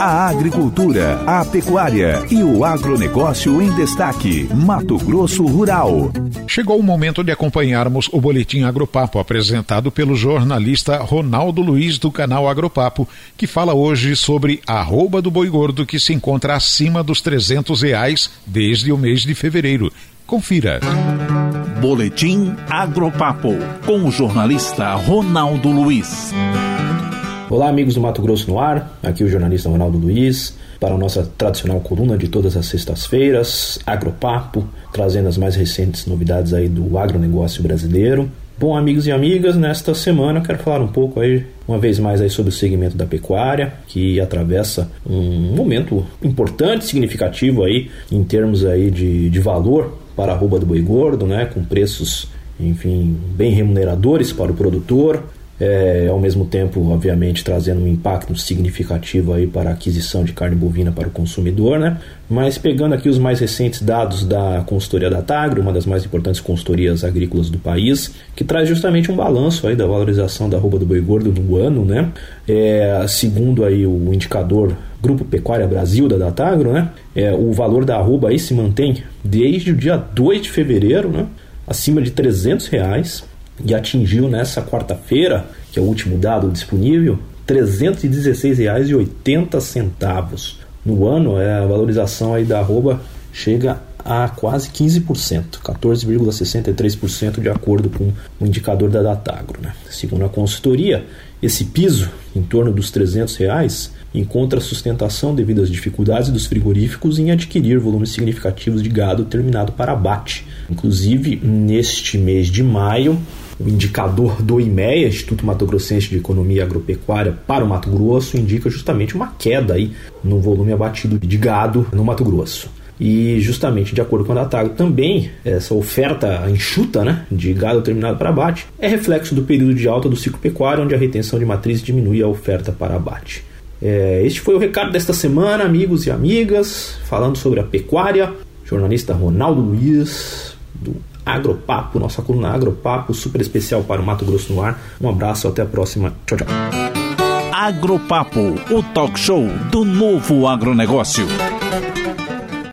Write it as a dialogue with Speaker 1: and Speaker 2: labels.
Speaker 1: A agricultura, a pecuária e o agronegócio em destaque. Mato Grosso Rural.
Speaker 2: Chegou o momento de acompanharmos o Boletim Agropapo, apresentado pelo jornalista Ronaldo Luiz do canal Agropapo, que fala hoje sobre a arroba do boi gordo que se encontra acima dos 300 reais desde o mês de fevereiro. Confira.
Speaker 1: Boletim Agropapo, com o jornalista Ronaldo Luiz.
Speaker 3: Olá, amigos do Mato Grosso no Ar, aqui o jornalista Ronaldo Luiz, para a nossa tradicional coluna de todas as sextas-feiras, Agropapo, trazendo as mais recentes novidades aí do agronegócio brasileiro. Bom, amigos e amigas, nesta semana eu quero falar um pouco aí, uma vez mais aí sobre o segmento da pecuária, que atravessa um momento importante, significativo aí, em termos aí de, de valor para a arroba do boi gordo, né, com preços enfim, bem remuneradores para o produtor, é, ao mesmo tempo, obviamente, trazendo um impacto significativo aí para a aquisição de carne bovina para o consumidor, né? Mas pegando aqui os mais recentes dados da consultoria da Tagro, uma das mais importantes consultorias agrícolas do país, que traz justamente um balanço aí da valorização da arroba do boi gordo no ano, né? É, segundo aí o indicador Grupo Pecuária Brasil da Datagro, né? É, o valor da arroba aí se mantém desde o dia 2 de fevereiro, né? Acima de 300 reais e atingiu nessa quarta-feira, que é o último dado disponível, R$ 316,80. No ano, é, a valorização aí da arroba chega a quase 15%, 14,63% de acordo com o indicador da Datagro. Né? Segundo a consultoria, esse piso, em torno dos 300 reais, encontra sustentação devido às dificuldades dos frigoríficos em adquirir volumes significativos de gado terminado para abate. Inclusive, neste mês de maio, o indicador do IMEA, Instituto Mato Grossense de Economia Agropecuária para o Mato Grosso, indica justamente uma queda aí no volume abatido de gado no Mato Grosso. E justamente de acordo com a Datago, também essa oferta enxuta né, de gado terminado para abate é reflexo do período de alta do ciclo pecuário, onde a retenção de matriz diminui a oferta para abate. É, este foi o recado desta semana, amigos e amigas, falando sobre a pecuária. Jornalista Ronaldo Luiz, do Agropapo, nossa coluna Agropapo, super especial para o Mato Grosso no ar. Um abraço, até a próxima. Tchau, tchau.
Speaker 1: Agropapo, o talk show do novo agronegócio.